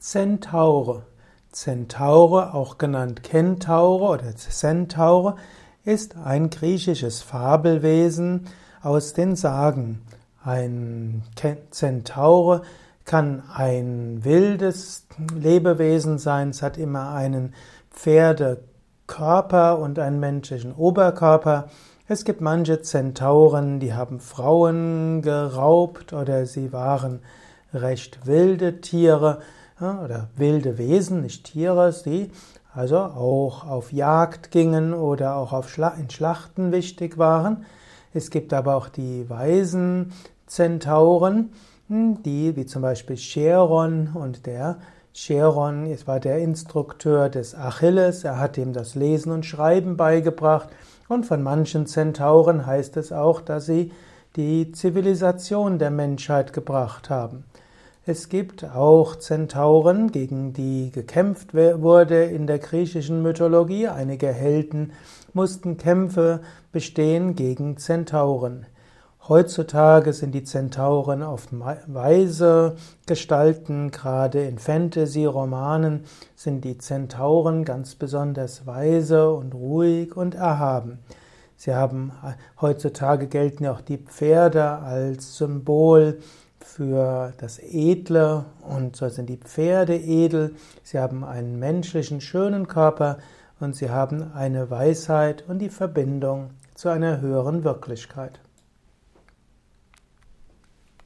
Zentaure. Zentaure, auch genannt Kentaure oder Centaure, ist ein griechisches Fabelwesen aus den Sagen. Ein Zentaure kann ein wildes Lebewesen sein, es hat immer einen Pferdekörper und einen menschlichen Oberkörper. Es gibt manche Zentauren, die haben Frauen geraubt oder sie waren recht wilde Tiere oder wilde Wesen, nicht Tiere, die also auch auf Jagd gingen oder auch auf Schla in Schlachten wichtig waren. Es gibt aber auch die weisen Zentauren, hm, die wie zum Beispiel Cheron und der Cheron es war der Instrukteur des Achilles, er hat ihm das Lesen und Schreiben beigebracht und von manchen Zentauren heißt es auch, dass sie die Zivilisation der Menschheit gebracht haben. Es gibt auch Zentauren, gegen die gekämpft wurde in der griechischen Mythologie. Einige Helden mussten Kämpfe bestehen gegen Zentauren. Heutzutage sind die Zentauren oft weise Gestalten, gerade in Fantasy-Romanen sind die Zentauren ganz besonders weise und ruhig und erhaben. Sie haben heutzutage gelten auch die Pferde als Symbol für das Edle und so sind die Pferde edel. Sie haben einen menschlichen, schönen Körper und sie haben eine Weisheit und die Verbindung zu einer höheren Wirklichkeit.